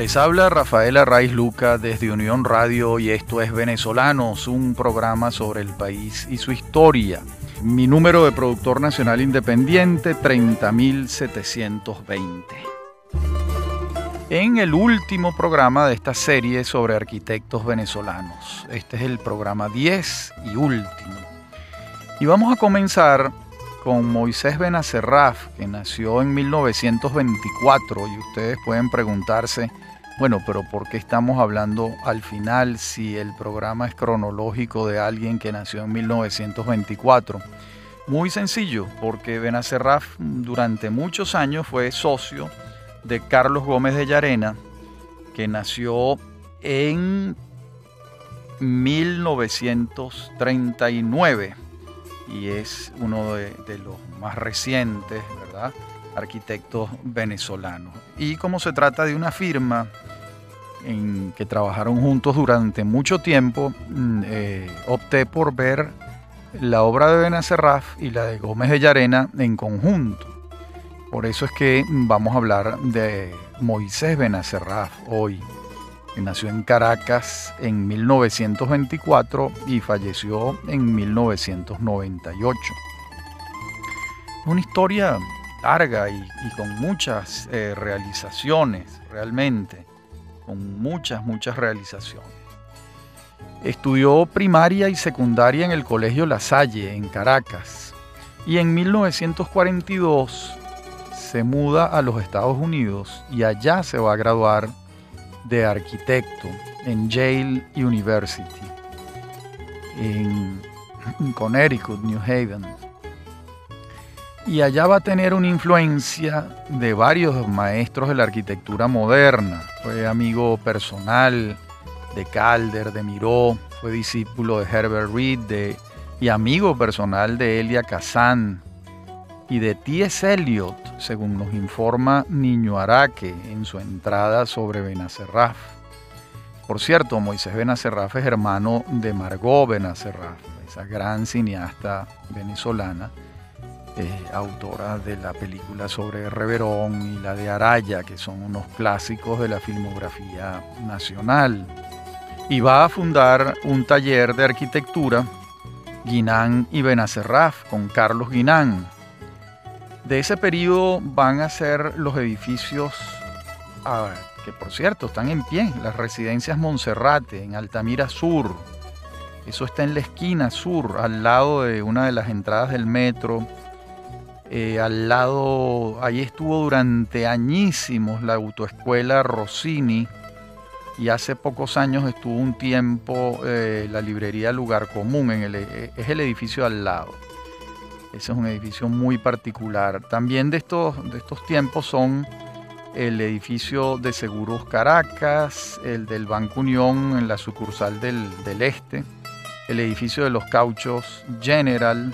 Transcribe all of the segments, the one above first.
Les habla Rafael Arraiz Luca desde Unión Radio y esto es Venezolanos, un programa sobre el país y su historia. Mi número de productor nacional independiente 30720. En el último programa de esta serie sobre arquitectos venezolanos. Este es el programa 10 y último. Y vamos a comenzar con Moisés Benacerraf, que nació en 1924, y ustedes pueden preguntarse, bueno, pero ¿por qué estamos hablando al final si el programa es cronológico de alguien que nació en 1924? Muy sencillo, porque Benacerraf durante muchos años fue socio de Carlos Gómez de Llarena, que nació en 1939 y es uno de, los más recientes, ¿verdad? Arquitectos venezolanos. Y como se trata de una firma en que trabajaron juntos durante mucho tiempo, mm, eh, opté por ver la obra de Benacerraf y la de Gómez de Llarena en conjunto. Por eso es que vamos a hablar de Moisés Benacerraf hoy nació en Caracas en 1924 y falleció en 1998. Una historia larga y, con muchas eh, realizaciones, realmente, con muchas, muchas realizaciones. Estudió primaria y secundaria en el Colegio La Salle, en Caracas, y en 1942 se muda a los Estados Unidos y allá se va a graduar de arquitecto en Yale University, en Connecticut, New Haven. Y allá va a tener una influencia de varios maestros de la arquitectura moderna. Fue amigo personal de Calder, de Miró, fue discípulo de Herbert Reed y amigo personal de Elia Kazan, y de T.S. Eliot, según nos informa Niño Araque en su entrada sobre Benacerraf. Por cierto, Moisés Benacerraf es hermano de Margot Benacerraf, esa gran cineasta venezolana, eh, autora de la película sobre Reverón y la de Araya, que son unos clásicos de la filmografía nacional. Y va a fundar un taller de arquitectura, Guinán y Benacerraf, con Carlos Guinán, de ese periodo van a ser los edificios que por cierto están en pie, las residencias Monserrate en Altamira Sur. Eso está en la esquina sur, al lado de una de las entradas del metro. Eh, al lado, ahí estuvo durante añísimos la autoescuela Rossini y hace pocos años estuvo un tiempo eh, la librería Lugar Común, en el, eh, es el edificio al lado. Ese es un edificio muy particular. También de estos, de estos tiempos son el edificio de Seguros Caracas, el del Banco Unión en la sucursal del, Este, el edificio de los Cauchos General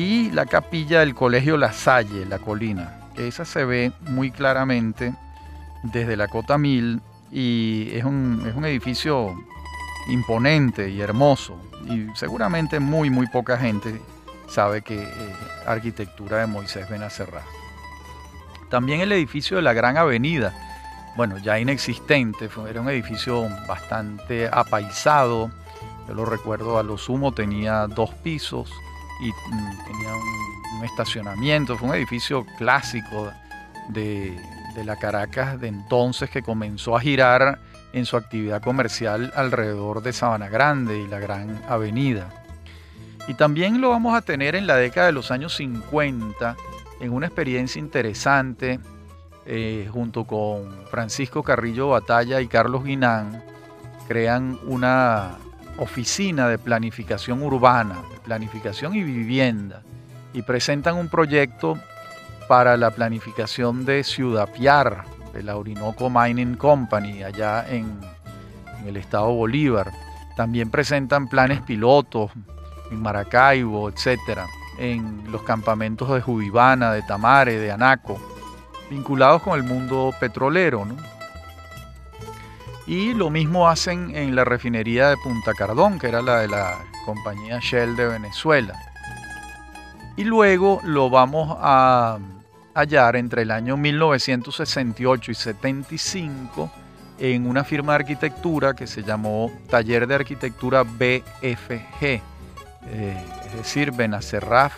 y la capilla del Colegio La Salle, La Colina. Esa se ve muy claramente desde la Cota Mil y es un, es un edificio imponente y hermoso y seguramente muy, muy poca gente sabe que eh, arquitectura de Moisés Benacerra. También el edificio de la Gran Avenida, bueno, ya inexistente, era un edificio bastante apaisado, yo lo recuerdo a lo sumo, tenía dos pisos y mm, tenía un, estacionamiento, fue un edificio clásico de, de la Caracas de entonces que comenzó a girar en su actividad comercial alrededor de Sabana Grande y la Gran Avenida. Y también lo vamos a tener en la década de los años 50, en una experiencia interesante, eh, junto con Francisco Carrillo Batalla y Carlos Guinán, crean una oficina de planificación urbana, planificación y vivienda, y presentan un proyecto para la planificación de Ciudad Piar, de la Orinoco Mining Company, allá en, el estado Bolívar. También presentan planes pilotos, en Maracaibo, etcétera, en los campamentos de Judibana, de Tamare, de Anaco, vinculados con el mundo petrolero. Y lo mismo hacen en la refinería de Punta Cardón, que era la de la compañía Shell de Venezuela. Y luego lo vamos a hallar entre el año 1968 y 75 en una firma de arquitectura que se llamó Taller de Arquitectura BFG, eh, es decir, Benacerraf,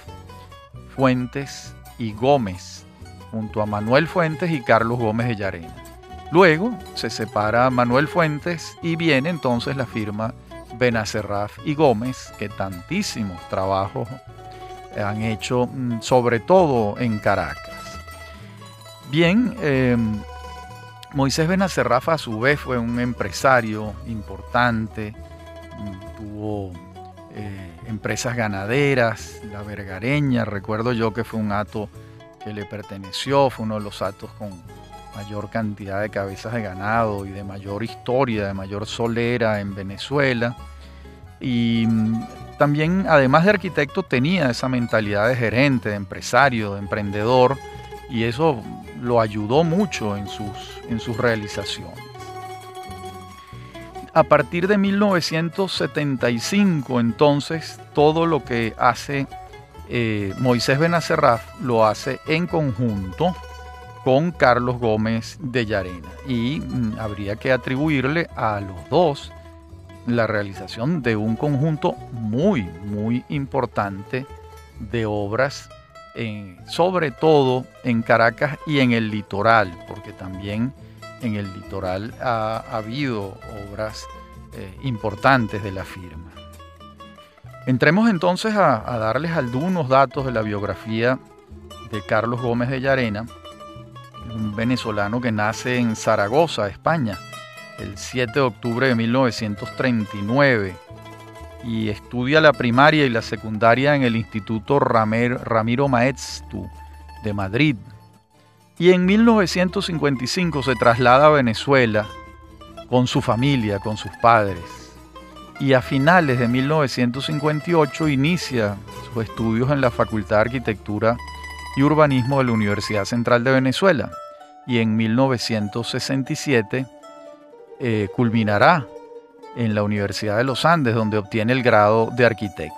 Fuentes y Gómez, junto a Manuel Fuentes y Carlos Gómez de Llarena. Luego se separa Manuel Fuentes y viene entonces la firma Benacerraf y Gómez, que tantísimos trabajos han hecho, mm, sobre todo en Caracas. Bien, eh, Moisés Benacerraf a su vez fue un empresario importante, mm, tuvo eh, empresas ganaderas, la vergareña, recuerdo yo que fue un ato que le perteneció, fue uno de los atos con mayor cantidad de cabezas de ganado y de mayor historia, de mayor solera en Venezuela. Y mm, también, además de arquitecto, tenía esa mentalidad de gerente, de empresario, de emprendedor, y eso lo ayudó mucho en sus, en sus realizaciones. A partir de 1975, entonces, todo lo que hace eh, Moisés Benacerraf lo hace en conjunto con Carlos Gómez de Llarena. Y mm, habría que atribuirle a los dos la realización de un conjunto muy, muy importante de obras, sobre todo en Caracas y en el litoral, porque también en el litoral ha, habido obras eh, importantes de la firma. Entremos entonces a, a, darles algunos datos de la biografía de Carlos Gómez de Llarena, un venezolano que nace en Zaragoza, España, el 7 de octubre de 1939 y estudia la primaria y la secundaria en el Instituto Ramiro Maeztu de Madrid. Y en 1955 se traslada a Venezuela con su familia, con sus padres. Y a finales de 1958 inicia sus estudios en la Facultad de Arquitectura y Urbanismo de la Universidad Central de Venezuela. Y en 1967 eh, culminará en la Universidad de los Andes, donde obtiene el grado de arquitecto.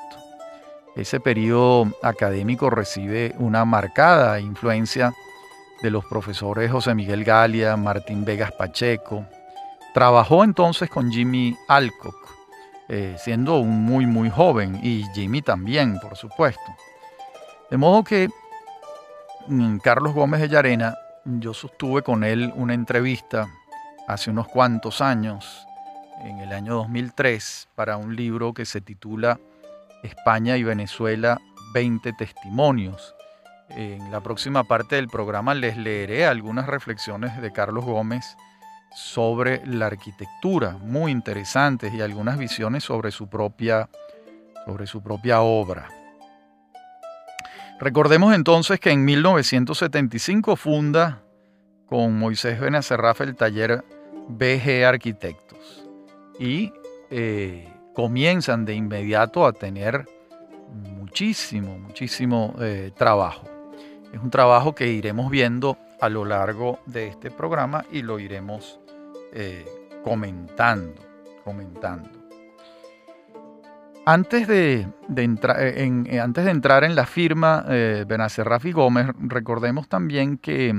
Ese periodo académico recibe una marcada influencia de los profesores José Miguel Galia, Martín Vegas Pacheco. Trabajó entonces con Jimmy Alcock, eh, siendo un muy muy joven, y Jimmy también, por supuesto. De modo que Carlos Gómez de Llarena, yo sostuve con él una entrevista hace unos cuantos años, en el año 2003, para un libro que se titula España y Venezuela, 20 testimonios. En la próxima parte del programa les leeré algunas reflexiones de Carlos Gómez sobre la arquitectura, muy interesantes, y algunas visiones sobre su propia, sobre su propia obra. Recordemos entonces que en 1975 funda con Moisés Benacerraf el taller BG Arquitectos y eh, comienzan de inmediato a tener muchísimo, muchísimo eh, trabajo. Es un trabajo que iremos viendo a lo largo de este programa y lo iremos eh, comentando, comentando. Antes de, entrar en, antes de entrar en la firma Benacerraf y Gómez, recordemos también que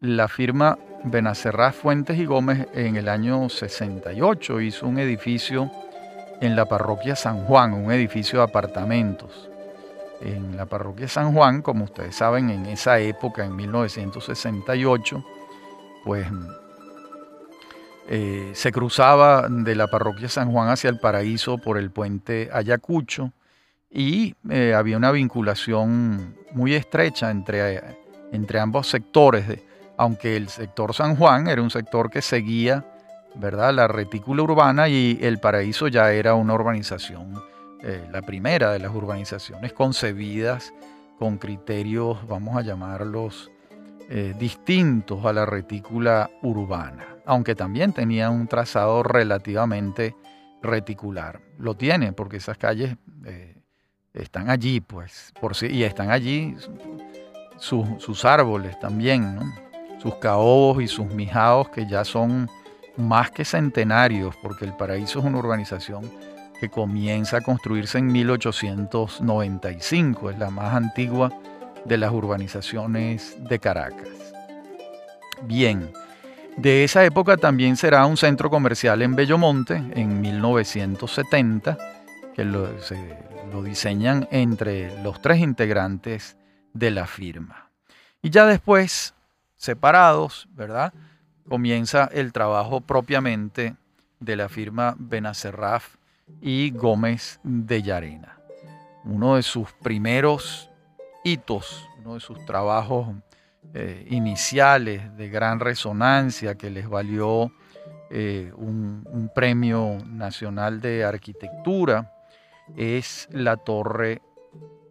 la firma Benacerrá Fuentes y Gómez en el año 68 hizo un edificio en la parroquia San Juan, un edificio de apartamentos. En la parroquia San Juan, como ustedes saben, en esa época, en 1968, pues eh, se cruzaba de la parroquia San Juan hacia el paraíso por el puente Ayacucho y eh, había una vinculación muy estrecha entre, entre ambos sectores de, aunque el sector San Juan era un sector que seguía ¿verdad? la retícula urbana y el paraíso ya era una urbanización, eh, la primera de las urbanizaciones concebidas con criterios, vamos a llamarlos, distintos a la retícula urbana, aunque también tenía un trazado relativamente reticular. Lo tiene porque esas calles eh, están allí, pues, por y están allí sus árboles también, sus caobos y sus mijaos que ya son más que centenarios, porque el paraíso es una urbanización que comienza a construirse en 1895, es la más antigua de las urbanizaciones de Caracas. Bien, De esa época también será un centro comercial en Bellomonte en 1970, que lo, diseñan entre los tres integrantes de la firma. Y ya después, separados, ¿verdad? Comienza el trabajo propiamente de la firma Benacerraf y Gómez de Llarena. Uno de sus primeros hitos, uno de sus trabajos eh, iniciales de gran resonancia que les valió eh, un, premio nacional de arquitectura es la Torre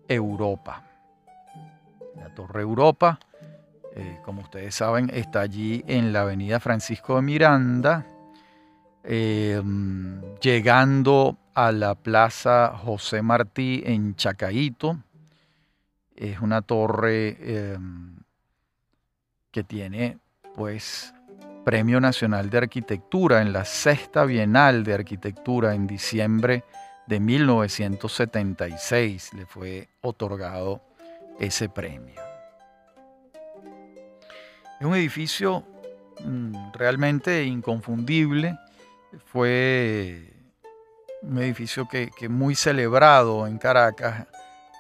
Europa. La Torre Europa, eh, como ustedes saben, está allí en la avenida Francisco de Miranda, llegando a la Plaza José Martí en Chacaito. Es una torre que tiene pues Premio Nacional de Arquitectura en la Sexta Bienal de Arquitectura en diciembre de 1976 le fue otorgado ese premio. Es un edificio mm, realmente inconfundible, fue un edificio que, que muy celebrado en Caracas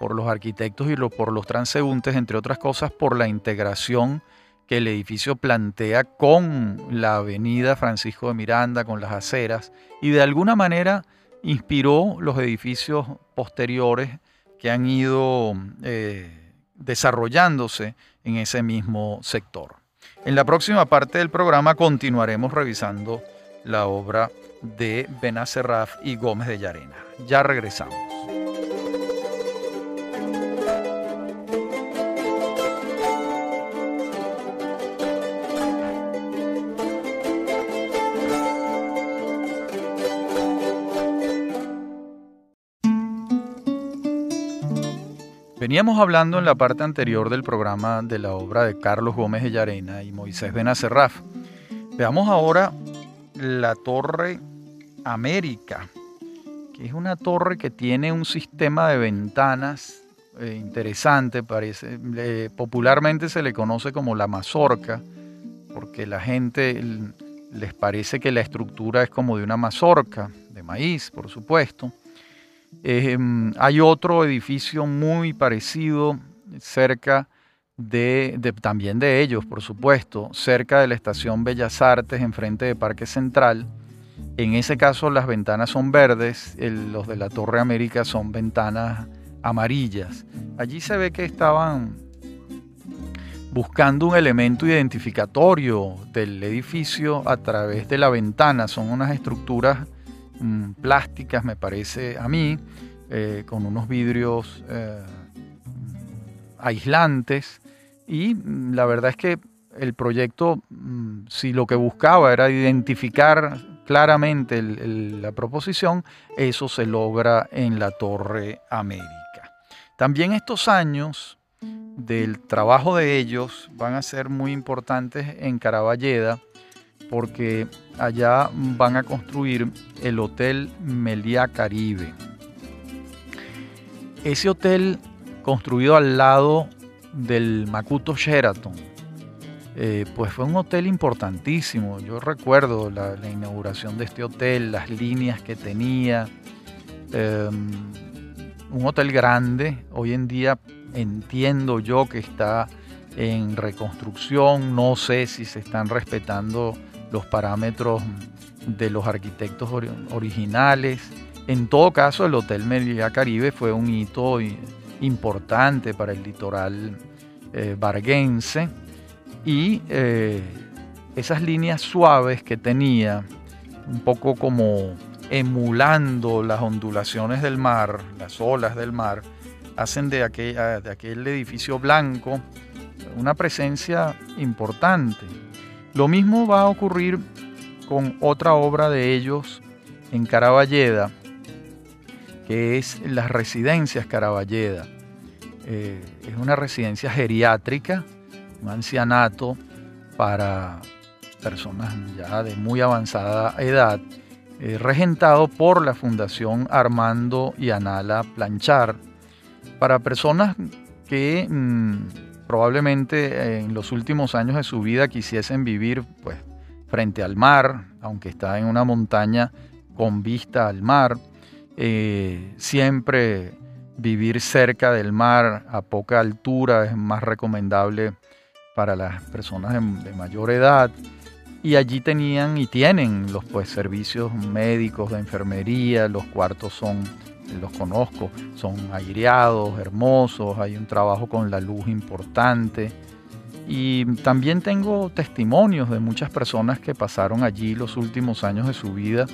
por los arquitectos y por los transeúntes, entre otras cosas por la integración que el edificio plantea con la avenida Francisco de Miranda, con las aceras, y de alguna manera inspiró los edificios posteriores que han ido eh, desarrollándose en ese mismo sector. En la próxima parte del programa continuaremos revisando la obra de Benacerraf y Gómez de Llarena. Ya regresamos. Veníamos hablando en la parte anterior del programa de la obra de Carlos Gómez de Llarena y Moisés Benacerraf. Veamos ahora la Torre América, que es una torre que tiene un sistema de ventanas eh, interesante, parece, popularmente se le conoce como la mazorca, porque la gente les parece que la estructura es como de una mazorca, de maíz, por supuesto. Em, hay otro edificio muy parecido cerca de, también de ellos, por supuesto, cerca de la estación Bellas Artes, enfrente de Parque Central. En ese caso las ventanas son verdes, los de la Torre América son ventanas amarillas. Allí se ve que estaban buscando un elemento identificatorio del edificio a través de la ventana. Son unas estructuras Mm, plásticas, me parece a mí, eh, con unos vidrios eh, aislantes. Y mm, la verdad es que el proyecto, mm, si lo que buscaba era identificar claramente la proposición, eso se logra en la Torre América. También estos años del trabajo de ellos van a ser muy importantes en Caraballeda porque allá van a construir el Hotel Meliá Caribe. Ese hotel construido al lado del Makuto Sheraton, eh, pues fue un hotel importantísimo. Yo recuerdo la, inauguración de este hotel, las líneas que tenía. Em, un hotel grande. Hoy en día entiendo yo que está en reconstrucción. No sé si se están respetando los parámetros de los arquitectos originales. En todo caso, el Hotel Meliá Caribe fue un hito importante para el litoral eh, varguense y eh, esas líneas suaves que tenía, un poco como emulando las ondulaciones del mar, las olas del mar, hacen de de aquel edificio blanco una presencia importante. Lo mismo va a ocurrir con otra obra de ellos en Caraballeda, que es las residencias Caraballeda. Eh, es una residencia geriátrica, un ancianato para personas ya de muy avanzada edad, eh, regentado por la Fundación Armando y Anala Planchar, para personas que mm, probablemente en los últimos años de su vida quisiesen vivir pues, frente al mar, aunque está en una montaña con vista al mar. Eh, siempre vivir cerca del mar a poca altura es más recomendable para las personas de, mayor edad. Y allí tenían y tienen los pues, servicios médicos de enfermería, los cuartos son, los conozco, son aireados, hermosos, hay un trabajo con la luz importante. Y también tengo testimonios de muchas personas que pasaron allí los últimos años de su vida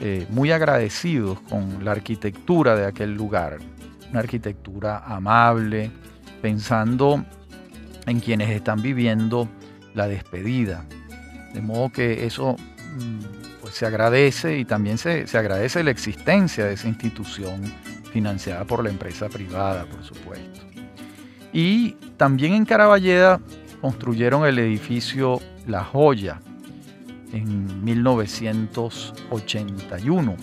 eh, muy agradecidos con la arquitectura de aquel lugar. Una arquitectura amable, pensando en quienes están viviendo la despedida. De modo que eso mm, se agradece y también se, se agradece la existencia de esa institución financiada por la empresa privada, por supuesto. Y también en Caraballeda construyeron el edificio La Joya en 1981.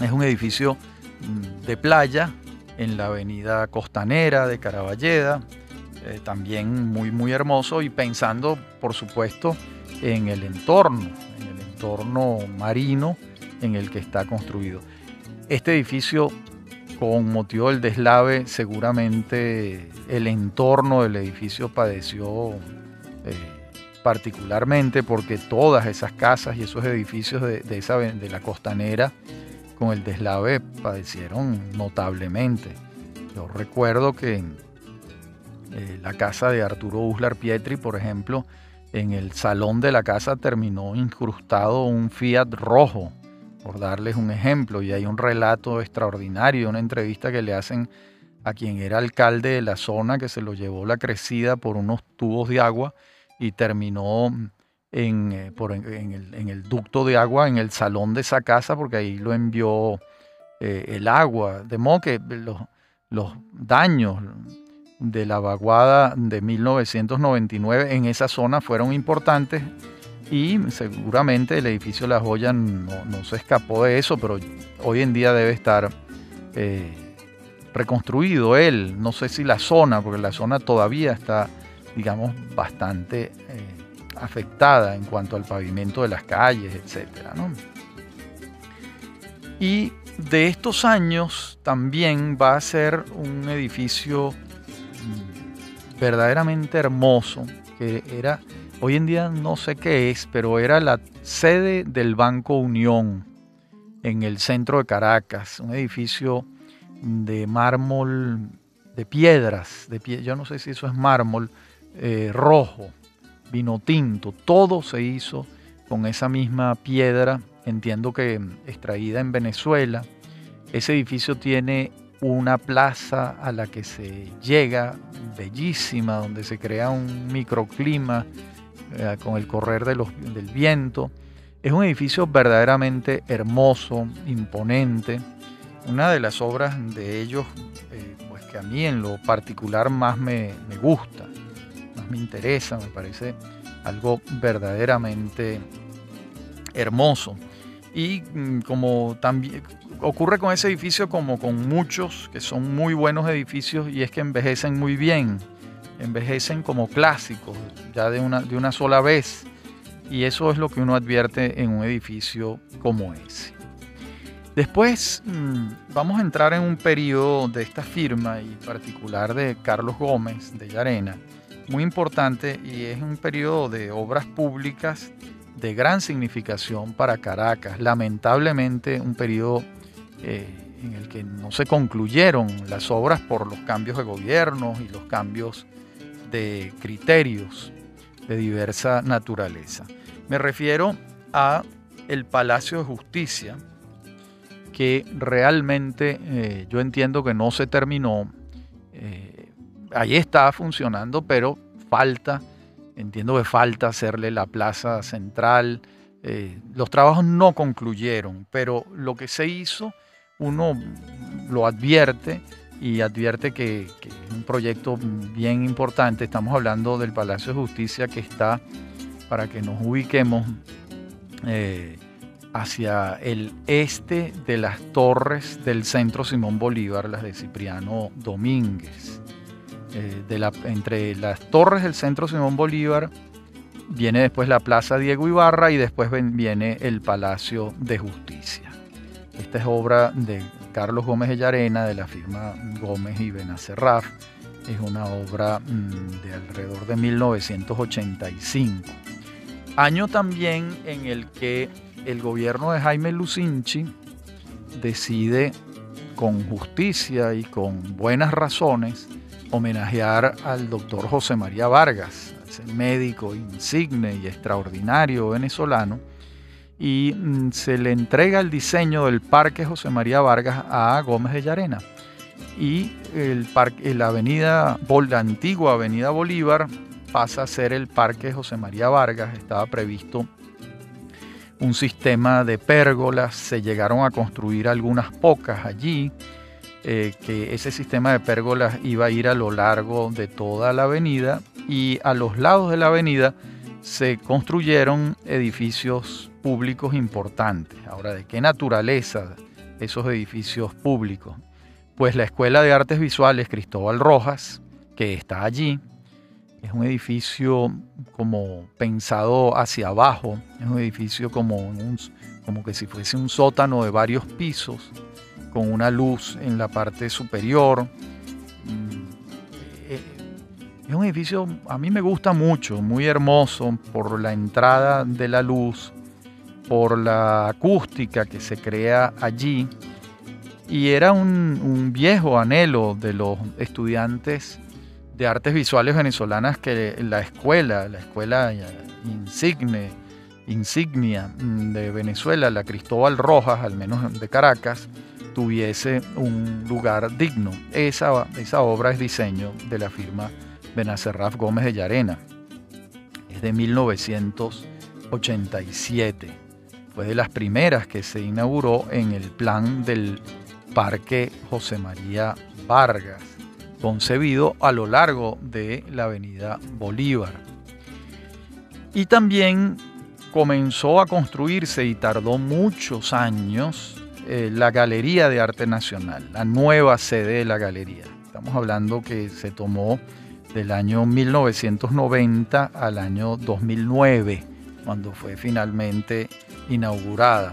Es un edificio mm, de playa en la avenida costanera de Caraballeda, eh, también muy muy hermoso y pensando por supuesto en el entorno, entorno marino en el que está construido. Este edificio con motivo del deslave, seguramente el entorno del edificio padeció eh, particularmente porque todas esas casas y esos edificios de, la costanera con el deslave padecieron notablemente. Yo recuerdo que eh, la casa de Arturo Uslar Pietri, por ejemplo, en el salón de la casa terminó incrustado un Fiat rojo por darles un ejemplo. Y hay un relato extraordinario, una entrevista que le hacen a quien era alcalde de la zona, que se lo llevó la crecida por unos tubos de agua y terminó en, eh, el, ducto de agua en el salón de esa casa, porque ahí lo envió eh, el agua. De modo que los, los daños de la vaguada de 1999 en esa zona fueron importantes y seguramente el edificio La Joya no, se escapó de eso, pero hoy en día debe estar eh, reconstruido él. No sé si la zona, porque la zona todavía está, digamos, bastante eh, afectada en cuanto al pavimento de las calles, etc. Y de estos años también va a ser un edificio verdaderamente hermoso, que era Hoy en día no sé qué es, pero era la sede del Banco Unión en el centro de Caracas, un edificio de mármol, de piedras, de yo no sé si eso es mármol, eh, rojo, vino tinto, todo se hizo con esa misma piedra, entiendo que extraída en Venezuela. Ese edificio tiene una plaza a la que se llega bellísima, donde se crea un microclima eh, con el correr de los, del viento. Es un edificio verdaderamente hermoso, imponente. Una de las obras de ellos, eh, pues que a mí en lo particular más me, me gusta, más me interesa, me parece algo verdaderamente hermoso. Y mm, como también ocurre con ese edificio como con muchos que son muy buenos edificios y es que envejecen muy bien envejecen como clásicos, ya de una, de una sola vez. Y eso es lo que uno advierte en un edificio como ese. Después mm, vamos a entrar en un periodo de esta firma y particular de Carlos Gómez de Llarena, muy importante y es un periodo de obras públicas de gran significación para Caracas. Lamentablemente un periodo eh, en el que no se concluyeron las obras por los cambios de gobierno y los cambios de criterios de diversa naturaleza. Me refiero a el Palacio de Justicia, que realmente eh, yo entiendo que no se terminó. Eh, ahí está funcionando, pero falta, entiendo que falta hacerle la plaza central. Eh, los trabajos no concluyeron, pero lo que se hizo, uno lo advierte, y advierte que, es un proyecto bien importante. Estamos hablando del Palacio de Justicia que está, para que nos ubiquemos, eh, hacia el este de las torres del Centro Simón Bolívar, las de Cipriano Domínguez. Eh, de la, entre las torres del Centro Simón Bolívar Viene después la Plaza Diego Ibarra y después viene el Palacio de Justicia. Esta es obra de Carlos Gómez de Llarena, de la firma Gómez y Benacerraf. Es una obra mm, de alrededor de 1985. Año también en el que el gobierno de Jaime Lucinchi decide con justicia y con buenas razones homenajear al doctor José María Vargas, ese médico insigne y extraordinario venezolano, y mm, se le entrega el diseño del Parque José María Vargas a Gómez de Llarena. Y el parque, la avenida, la antigua avenida Bolívar pasa a ser el Parque José María Vargas. Estaba previsto un sistema de pérgolas, se llegaron a construir algunas pocas allí, eh, que ese sistema de pérgolas iba a ir a lo largo de toda la avenida y a los lados de la avenida se construyeron edificios públicos importantes. Ahora, ¿de qué naturaleza esos edificios públicos? Pues la Escuela de Artes Visuales Cristóbal Rojas, que está allí, es un edificio como pensado hacia abajo, es un edificio como, como que si fuese un sótano de varios pisos, con una luz en la parte superior. Mm, eh, es un edificio, a mí me gusta mucho, muy hermoso por la entrada de la luz, por la acústica que se crea allí. Y era un, viejo anhelo de los estudiantes de artes visuales venezolanas que la escuela, la escuela insigne, insignia mm, de Venezuela, la Cristóbal Rojas, al menos de Caracas, tuviese un lugar digno. Esa, esa obra es diseño de la firma Benacerraf Gómez de Llarena. Es de 1987. Fue de las primeras que se inauguró en el plan del Parque José María Vargas concebido a lo largo de la avenida Bolívar. Y también comenzó a construirse y tardó muchos años eh, la Galería de Arte Nacional, la nueva sede de la galería. Estamos hablando que se tomó del año 1990 al año 2009, cuando fue finalmente inaugurada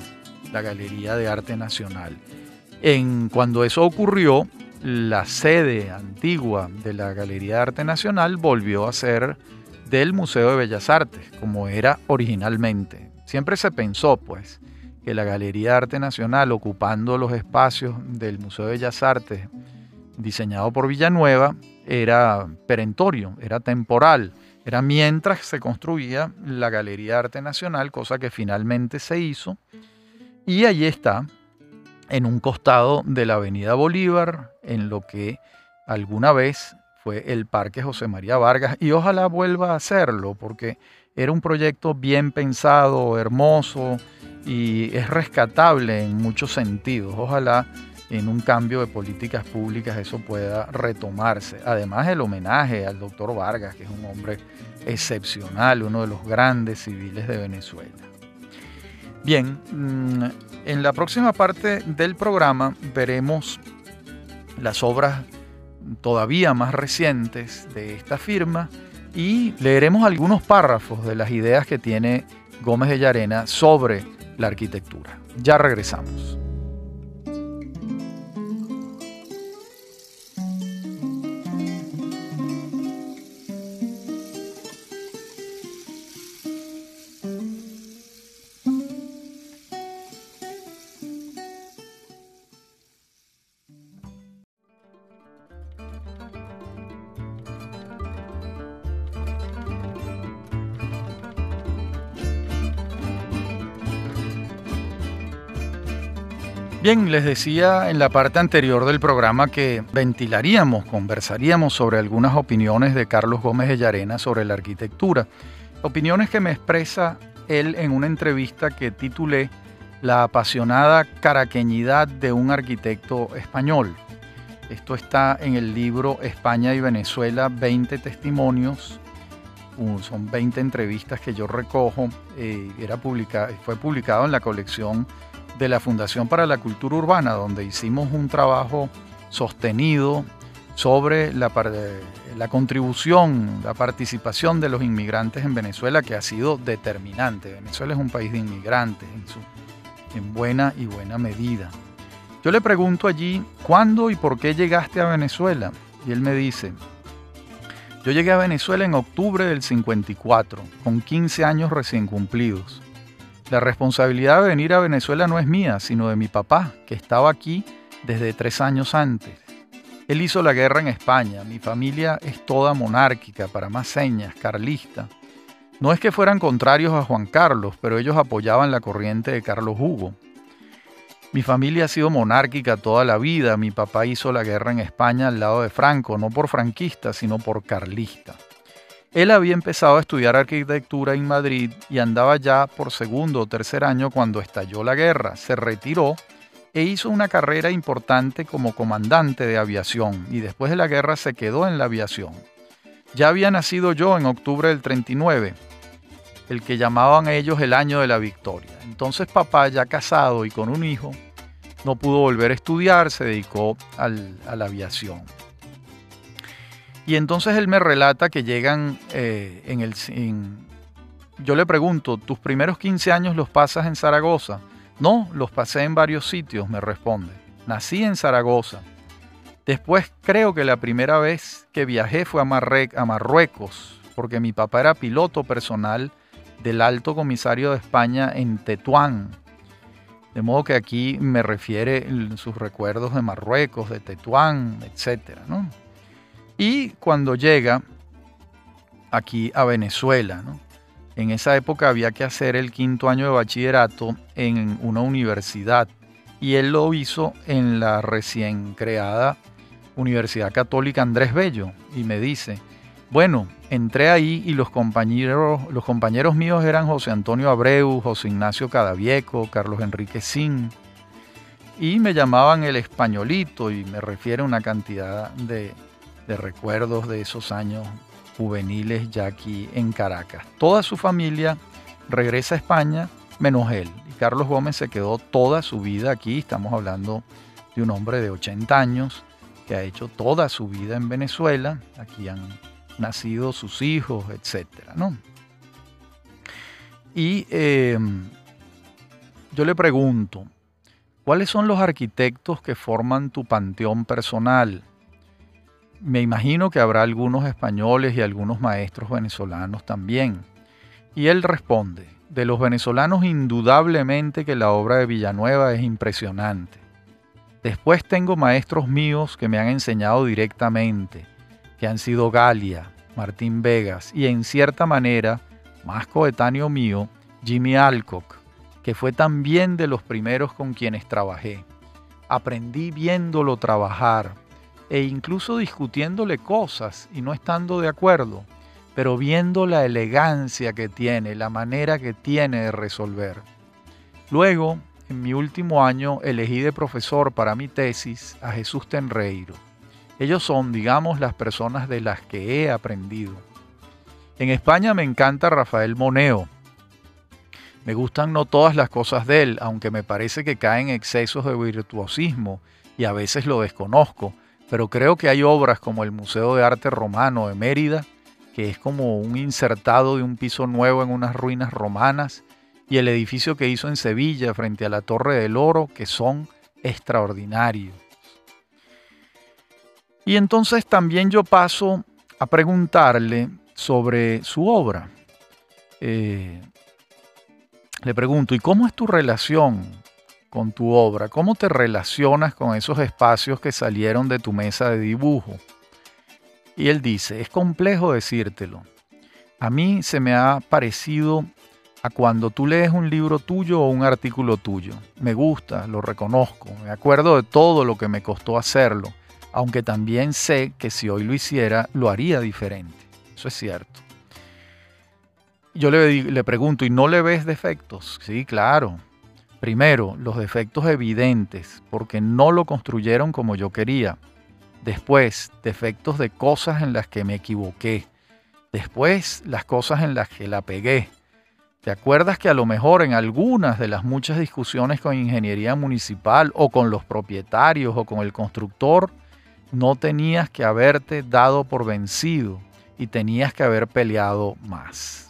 la Galería de Arte Nacional. En, cuando eso ocurrió, la sede antigua de la Galería de Arte Nacional volvió a ser del Museo de Bellas Artes, como era originalmente. Siempre se pensó, pues, que la Galería de Arte Nacional, ocupando los espacios del Museo de Bellas Artes, diseñado por Villanueva, era perentorio, era temporal, era mientras se construía la Galería de Arte Nacional, cosa que finalmente se hizo. Y allí está, en un costado de la Avenida Bolívar, en lo que alguna vez fue el Parque José María Vargas, y ojalá vuelva a hacerlo, porque era un proyecto bien pensado, hermoso, y es rescatable en muchos sentidos. Ojalá en un cambio de políticas públicas eso pueda retomarse. Además el homenaje al doctor Vargas, que es un hombre excepcional, uno de los grandes civiles de Venezuela. Bien, mm, en la próxima parte del programa veremos las obras todavía más recientes de esta firma y leeremos algunos párrafos de las ideas que tiene Gómez de Llarena sobre la arquitectura. Ya regresamos. Bien, les decía en la parte anterior del programa que ventilaríamos, conversaríamos sobre algunas opiniones de Carlos Gómez de Llarena sobre la arquitectura. Opiniones que me expresa él en una entrevista que titulé La apasionada caraqueñidad de un arquitecto español. Esto está en el libro España y Venezuela, 20 testimonios. Son 20 entrevistas que yo recojo. Eh, era fue publicado en la colección de la Fundación para la Cultura Urbana, donde hicimos un trabajo sostenido sobre la, la, contribución, la participación de los inmigrantes en Venezuela que ha sido determinante. Venezuela es un país de inmigrantes en, su, en buena y buena medida. Yo le pregunto allí, ¿cuándo y por qué llegaste a Venezuela? Y él me dice, yo llegué a Venezuela en octubre del 54, con 15 años recién cumplidos. La responsabilidad de venir a Venezuela no es mía, sino de mi papá, que estaba aquí desde tres años antes. Él hizo la guerra en España, mi familia es toda monárquica, para más señas, carlista. No es que fueran contrarios a Juan Carlos, pero ellos apoyaban la corriente de Carlos Hugo. Mi familia ha sido monárquica toda la vida. Mi papá hizo la guerra en España al lado de Franco, no por franquista, sino por carlista. Él había empezado a estudiar arquitectura en Madrid y andaba ya por segundo o tercer año cuando estalló la guerra. Se retiró e hizo una carrera importante como comandante de aviación y después de la guerra se quedó en la aviación. Ya había nacido yo en octubre del 39 el que llamaban ellos el año de la victoria. Entonces papá, ya casado y con un hijo, no pudo volver a estudiar, se dedicó a la aviación. Y entonces él me relata que llegan eh, en el... yo le pregunto, ¿tus primeros 15 años los pasas en Zaragoza? No, los pasé en varios sitios, me responde. Nací en Zaragoza. Después creo que la primera vez que viajé fue a, a Marruecos, porque mi papá era piloto personal del alto comisario de España en Tetuán. De modo que aquí me refiere sus recuerdos de Marruecos, de Tetuán, etc. Y cuando llega aquí a Venezuela, en esa época había que hacer el quinto año de bachillerato en una universidad y él lo hizo en la recién creada Universidad Católica Andrés Bello y me dice, bueno, entré ahí y los compañeros, los compañeros míos eran José Antonio Abreu, José Ignacio Cadavieco, Carlos Enrique Sin, y me llamaban el españolito y me refiere una cantidad de, de recuerdos de esos años juveniles ya aquí en Caracas. Toda su familia regresa a España menos él. Y Carlos Gómez se quedó toda su vida aquí. Estamos hablando de un hombre de 80 años que ha hecho toda su vida en Venezuela. Aquí han nacido sus hijos, etcétera, ¿no? Y em, yo le pregunto, ¿cuáles son los arquitectos que forman tu panteón personal? Me imagino que habrá algunos españoles y algunos maestros venezolanos también. Y él responde, de los venezolanos indudablemente que la obra de Villanueva es impresionante. Después tengo maestros míos que me han enseñado directamente, que han sido Galia, Martín Vegas y en cierta manera, más coetáneo mío, Jimmy Alcock, que fue también de los primeros con quienes trabajé. Aprendí viéndolo trabajar e incluso discutiéndole cosas y no estando de acuerdo, pero viendo la elegancia que tiene, la manera que tiene de resolver. Luego, en mi último año, elegí de profesor para mi tesis a Jesús Tenreiro ellos son, digamos, las personas de las que he aprendido. En España me encanta Rafael Moneo. Me gustan no todas las cosas de él, aunque me parece que caen excesos de virtuosismo y a veces lo desconozco, pero creo que hay obras como el Museo de Arte Romano de Mérida, que es como un insertado de un piso nuevo en unas ruinas romanas, y el edificio que hizo en Sevilla frente a la Torre del Oro, que son extraordinarios. Y entonces también yo paso a preguntarle sobre su obra. Eh, le pregunto, ¿y cómo es tu relación con tu obra? ¿Cómo te relacionas con esos espacios que salieron de tu mesa de dibujo? Y él dice, es complejo decírtelo. A mí se me ha parecido a cuando tú lees un libro tuyo o un artículo tuyo. Me gusta, lo reconozco, me acuerdo de todo lo que me costó hacerlo aunque también sé que si hoy lo hiciera, lo haría diferente. Eso es cierto. Yo le, le pregunto, ¿y no le ves defectos? Sí, claro. Primero, los defectos evidentes, porque no lo construyeron como yo quería. Después, defectos de cosas en las que me equivoqué. Después, las cosas en las que la pegué. ¿Te acuerdas que a lo mejor en algunas de las muchas discusiones con ingeniería municipal o con los propietarios o con el constructor, no tenías que haberte dado por vencido y tenías que haber peleado más.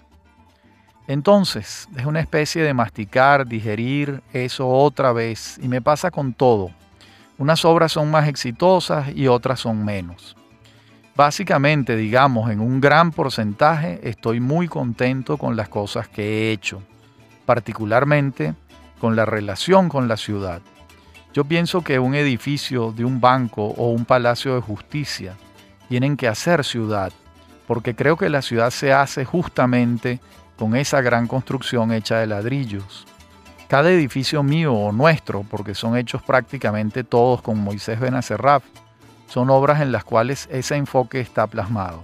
Entonces, es una especie de masticar, digerir eso otra vez y me pasa con todo. Unas obras son más exitosas y otras son menos. Básicamente, digamos, en un gran porcentaje estoy muy contento con las cosas que he hecho, particularmente con la relación con la ciudad. Yo pienso que un edificio de un banco o un palacio de justicia tienen que hacer ciudad, porque creo que la ciudad se hace justamente con esa gran construcción hecha de ladrillos. Cada edificio mío o nuestro, porque son hechos prácticamente todos con Moisés Benacerraf, son obras en las cuales ese enfoque está plasmado.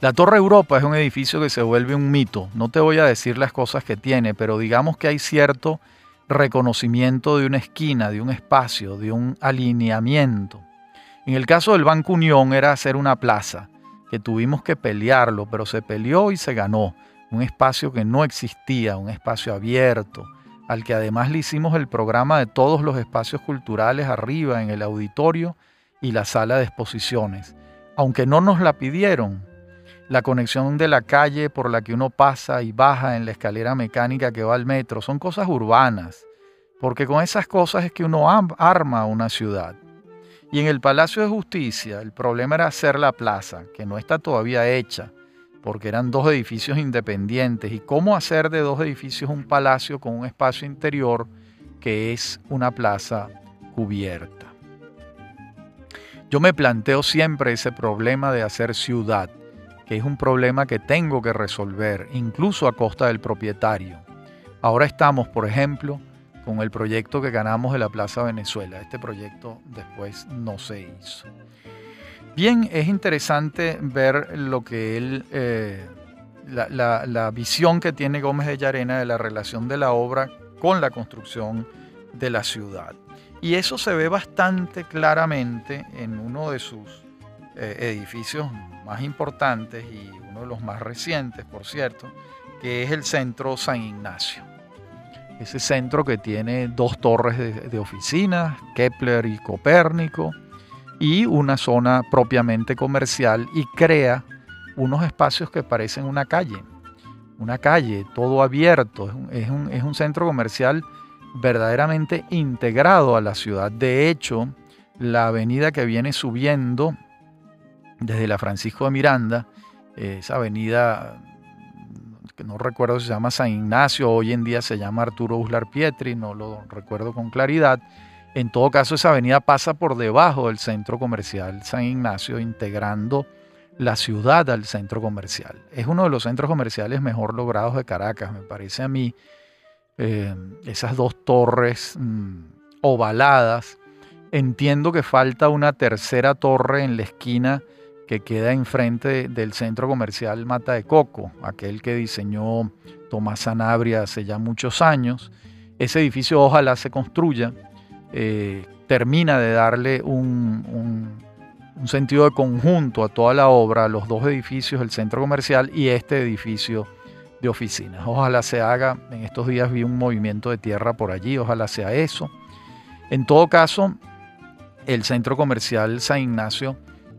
La Torre Europa es un edificio que se vuelve un mito. No te voy a decir las cosas que tiene, pero digamos que hay cierto reconocimiento de una esquina, de un espacio, de un alineamiento. En el caso del Banco Unión era hacer una plaza, tuvimos que pelearlo, pero se peleó y se ganó. Un espacio que no existía, un espacio abierto, al que además le hicimos el programa de todos los espacios culturales arriba en el auditorio y la sala de exposiciones. Aunque no nos la pidieron, la conexión de la calle por la que uno pasa y baja en la escalera mecánica que va al metro, son cosas urbanas, porque con esas cosas es que uno arma una ciudad. Y en el Palacio de Justicia el problema era hacer la plaza, que no está todavía hecha, porque eran dos edificios independientes. ¿Y cómo hacer de dos edificios un palacio con un espacio interior que es una plaza cubierta? Yo me planteo siempre ese problema de hacer ciudad que es un problema que tengo que resolver, incluso a costa del propietario. Ahora estamos, por ejemplo, con el proyecto que ganamos de la Plaza Venezuela. Este proyecto después no se hizo. Bien, es interesante ver lo que él, eh, la, visión que tiene Gómez de Llarena de la relación de la obra con la construcción de la ciudad. Y eso se ve bastante claramente en uno de sus eh, edificios más importantes y uno de los más recientes, por cierto, que es el Centro San Ignacio. Ese centro que tiene dos torres de, oficinas, Kepler y Copérnico, y una zona propiamente comercial y crea unos espacios que parecen una calle, una calle, todo abierto, es un, es un, centro comercial verdaderamente integrado a la ciudad. De hecho, la avenida que viene subiendo desde la Francisco de Miranda, esa avenida que no recuerdo si se llama San Ignacio, hoy en día se llama Arturo Uslar Pietri, no lo recuerdo con claridad. En todo caso, esa avenida pasa por debajo del centro comercial San Ignacio, integrando la ciudad al centro comercial. Es uno de los centros comerciales mejor logrados de Caracas, me parece a mí. Eh, esas dos torres mm, ovaladas. Entiendo que falta una tercera torre en la esquina que queda enfrente del centro comercial Mata de Coco, aquel que diseñó Tomás Sanabria hace ya muchos años. Ese edificio ojalá se construya, eh, termina de darle un, un, sentido de conjunto a toda la obra, los dos edificios, el centro comercial y este edificio de oficinas. Ojalá se haga, en estos días vi un movimiento de tierra por allí, ojalá sea eso. En todo caso, el centro comercial San Ignacio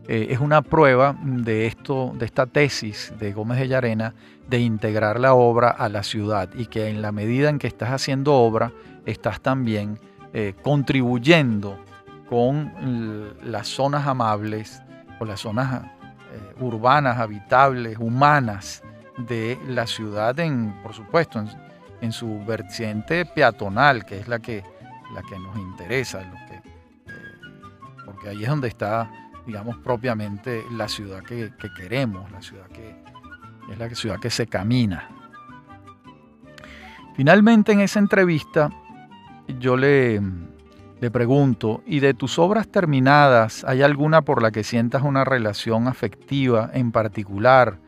eh, es una prueba de esto, de esta tesis de Gómez de Llarena de integrar la obra a la ciudad y que en la medida en que estás haciendo obra, estás también eh, contribuyendo con las zonas amables o las zonas eh, urbanas, habitables, humanas de la ciudad, en, por supuesto, en, su vertiente peatonal, que es la que, la que nos interesa, porque ahí es donde está digamos, propiamente la ciudad que, queremos, la ciudad que es la ciudad que se camina. Finalmente en esa entrevista yo le, le pregunto, ¿y de tus obras terminadas hay alguna por la que sientas una relación afectiva en particular?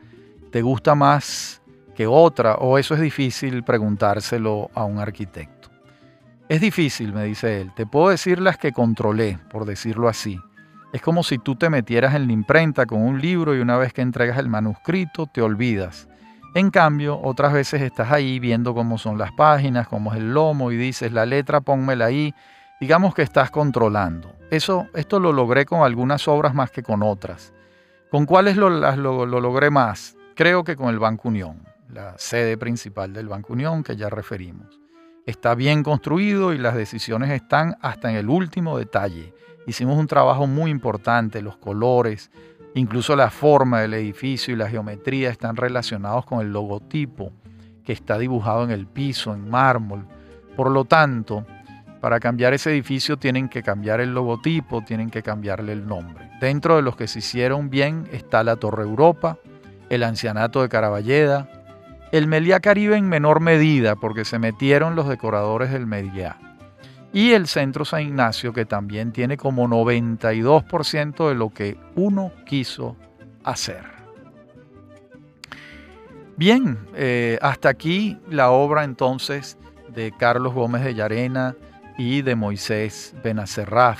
¿Te gusta más que otra o eso es difícil preguntárselo a un arquitecto? Es difícil, me dice él. Te puedo decir las que controlé, por decirlo así. Es como si tú te metieras en la imprenta con un libro y una vez que entregas el manuscrito te olvidas. En cambio, otras veces estás ahí viendo cómo son las páginas, cómo es el lomo y dices, la letra pónmela ahí digamos que estás controlando. Eso, esto lo logré con algunas obras más que con otras. ¿Con cuáles lo, lo, lo logré más? Creo que con el Banco Unión, la sede principal del Banco Unión que ya referimos. Está bien construido y las decisiones están hasta en el último detalle. Hicimos un trabajo muy importante, los colores, incluso la forma del edificio y la geometría están relacionados con el logotipo que está dibujado en el piso, en mármol. Por lo tanto, para cambiar ese edificio tienen que cambiar el logotipo, tienen que cambiarle el nombre. Dentro de los que se hicieron bien está la Torre Europa, el Ancianato de Caraballeda, el Meliá Caribe en menor medida porque se metieron los decoradores del Meliá y el Centro San Ignacio que también tiene como 92% de lo que uno quiso hacer. Bien, eh, hasta aquí la obra entonces de Carlos Gómez de Llarena, y de Moisés Benacerraf.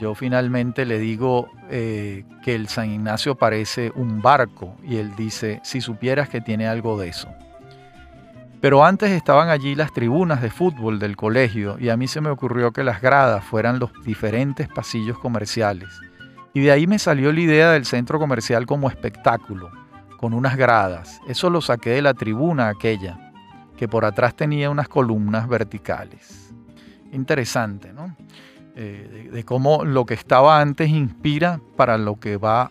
Yo finalmente le digo eh, que el San Ignacio parece un barco y él dice, si supieras que tiene algo de eso. Pero antes estaban allí las tribunas de fútbol del colegio y a mí se me ocurrió que las gradas fueran los diferentes pasillos comerciales. Y de ahí me salió la idea del centro comercial como espectáculo, con unas gradas. Eso lo saqué de la tribuna aquella, que por atrás tenía unas columnas verticales interesante, ¿no? Eh, de, cómo lo que estaba antes inspira para lo que va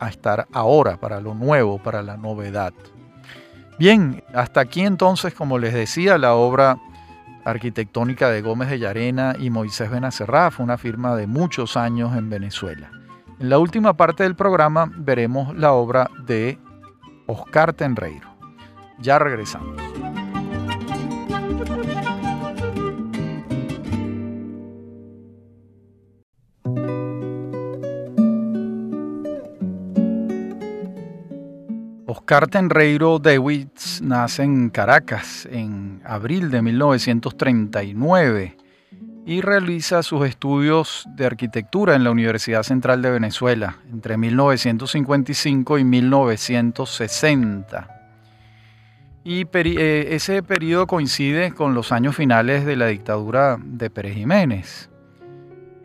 a estar ahora, para lo nuevo, para la novedad. Bien, hasta aquí entonces, como les decía, la obra arquitectónica de Gómez de Llarena y Moisés Benacerrá fue una firma de muchos años en Venezuela. En la última parte del programa veremos la obra de Oscar Tenreiro. Ya regresamos. Oscar Tenreiro Dewitz nace en Caracas en abril de 1939 y realiza sus estudios de arquitectura en la Universidad Central de Venezuela entre 1955 y 1960. Y eh, ese periodo coincide con los años finales de la dictadura de Pérez Jiménez.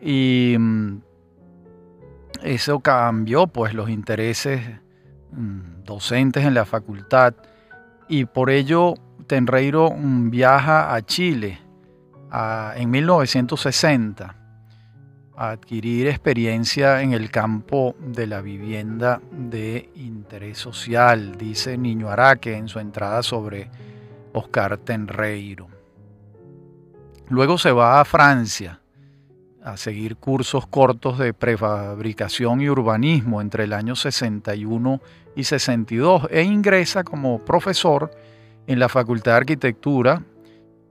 Y mm, eso cambió pues los intereses docentes en la facultad y por ello Tenreiro mm, viaja a Chile en 1960 a adquirir experiencia en el campo de la vivienda de interés social, dice Niño Araque en su entrada sobre Oscar Tenreiro. Luego se va a Francia a seguir cursos cortos de prefabricación y urbanismo entre el año 61 y 62 e ingresa como profesor en la Facultad de Arquitectura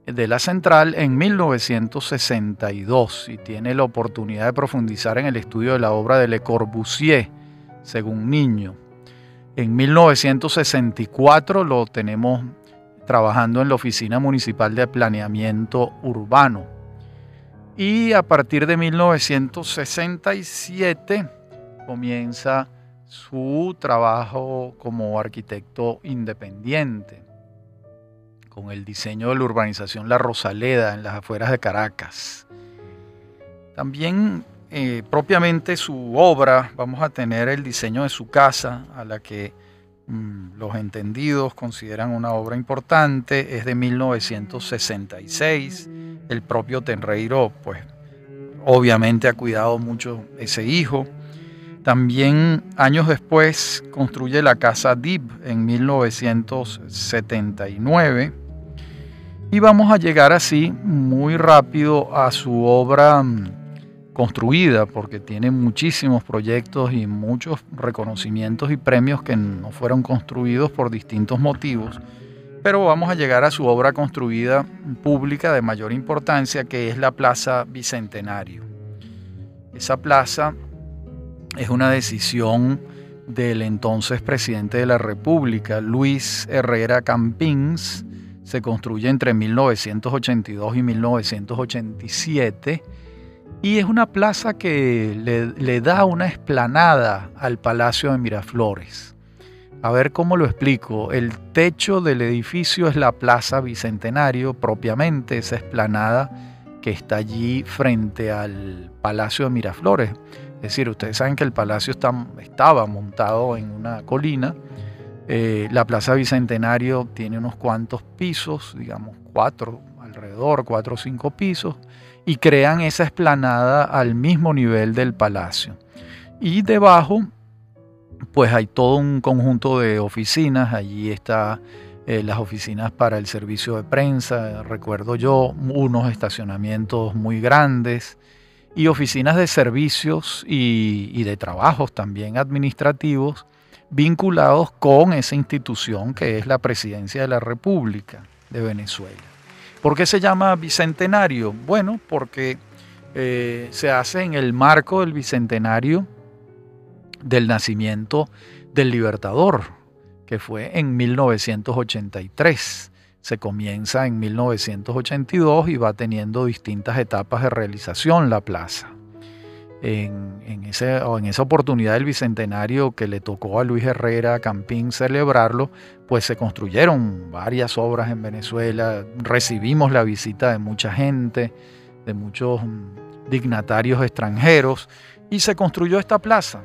de la Central en 1962 y tiene la oportunidad de profundizar en el estudio de la obra de Le Corbusier, según Niño. En 1964 lo tenemos trabajando en la Oficina Municipal de Planeamiento Urbano y a partir de 1967 comienza su trabajo como arquitecto independiente, con el diseño de la urbanización La Rosaleda en las afueras de Caracas. También eh, propiamente su obra, vamos a tener el diseño de su casa, a la que mm, los entendidos consideran una obra importante, es de 1966 el propio Tenreiro, pues obviamente ha cuidado mucho ese hijo. También años después construye la casa Deep en 1979. Y vamos a llegar así muy rápido a su obra mm, construida, porque tiene muchísimos proyectos y muchos reconocimientos y premios que no fueron construidos por distintos motivos pero vamos a llegar a su obra construida pública de mayor importancia, que es la Plaza Bicentenario. Esa plaza es una decisión del entonces presidente de la República, Luis Herrera Campins. Se construye entre 1982 y 1987 y es una plaza que le, da una esplanada al Palacio de Miraflores. A ver cómo lo explico. El techo del edificio es la Plaza Bicentenario, propiamente esa esplanada que está allí frente al Palacio de Miraflores. Es decir, ustedes saben que el palacio estaba montado en una colina. Eh, la Plaza Bicentenario tiene unos cuantos pisos, digamos cuatro, alrededor cuatro o cinco pisos, y crean esa esplanada al mismo nivel del palacio. Y debajo, pues hay todo un conjunto de oficinas. Allí está eh, las oficinas para el servicio de prensa, recuerdo yo, unos estacionamientos muy grandes y oficinas de servicios y, de trabajos también administrativos vinculados con esa institución que es la Presidencia de la República de Venezuela. ¿Por qué se llama Bicentenario? Bueno, porque eh, se hace en el marco del Bicentenario del nacimiento del Libertador, que fue en 1983. Se comienza en 1982 y va teniendo distintas etapas de realización la plaza. En, ese, en esa oportunidad del bicentenario que le tocó a Luis Herrera Campín celebrarlo, pues se construyeron varias obras en Venezuela, recibimos la visita de mucha gente, de muchos mm, dignatarios extranjeros, y se construyó esta plaza,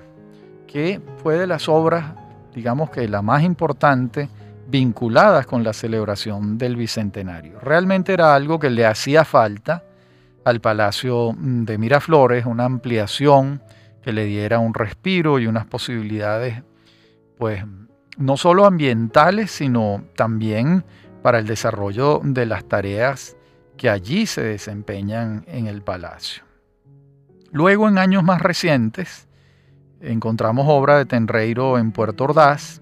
que fue de las obras digamos que la más importante, vinculadas con la celebración del Bicentenario. Realmente era algo que le hacía falta al Palacio de Miraflores, una ampliación que le diera un respiro y unas posibilidades, pues, no solo ambientales, sino también para el desarrollo de las tareas que allí se desempeñan en el palacio. Luego, en años más recientes, encontramos obra de Tenreiro en Puerto Ordaz,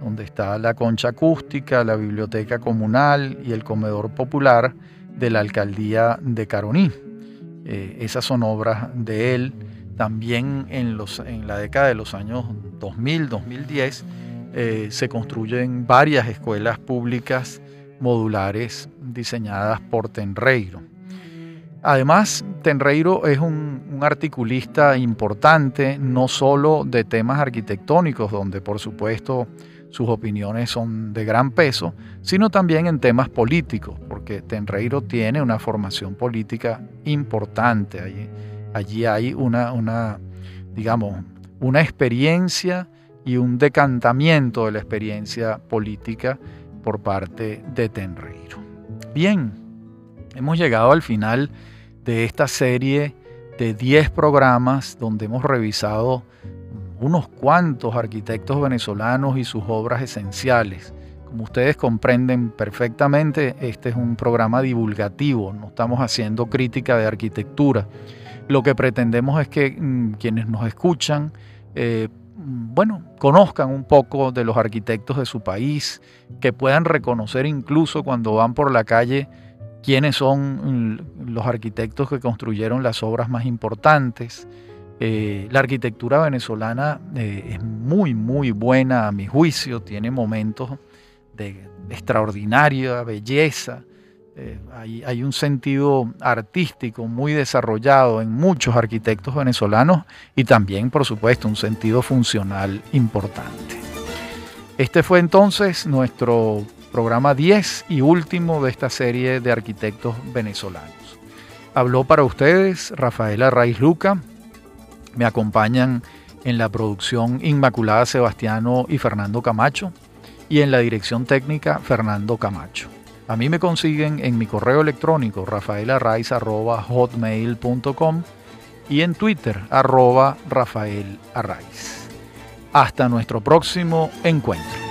donde está la concha acústica, la biblioteca comunal y el comedor popular de la alcaldía de Caroní. Eh, esas son obras de él. También en, los, en la década de los años 2000-2010 eh, se construyen varias escuelas públicas modulares diseñadas por Tenreiro. Además, Tenreiro es un, articulista importante, no solo de temas arquitectónicos, donde por supuesto sus opiniones son de gran peso, sino también en temas políticos, porque Tenreiro tiene una formación política importante. Allí, allí hay una, una, digamos, una experiencia y un decantamiento de la experiencia política por parte de Tenreiro. Bien, hemos llegado al final de esta serie de 10 programas donde hemos revisado unos cuantos arquitectos venezolanos y sus obras esenciales. Como ustedes comprenden perfectamente, este es un programa divulgativo, no estamos haciendo crítica de arquitectura. Lo que pretendemos es que mm, quienes nos escuchan, eh, bueno, conozcan un poco de los arquitectos de su país, que puedan reconocer incluso cuando van por la calle quiénes son mm, los arquitectos que construyeron las obras más importantes. Eh, la arquitectura venezolana eh, es muy, muy buena a mi juicio, tiene momentos de extraordinaria belleza. Eh, hay, hay, un sentido artístico muy desarrollado en muchos arquitectos venezolanos y también, por supuesto, un sentido funcional importante. Este fue entonces nuestro programa 10 y último de esta serie de arquitectos venezolanos. Habló para ustedes Rafaela Raiz Luca, me acompañan en la producción Inmaculada Sebastiano y Fernando Camacho y en la dirección técnica Fernando Camacho. A mí me consiguen en mi correo electrónico rafaelarraiz.hotmail.com y en Twitter arroba Rafael Hasta nuestro próximo encuentro.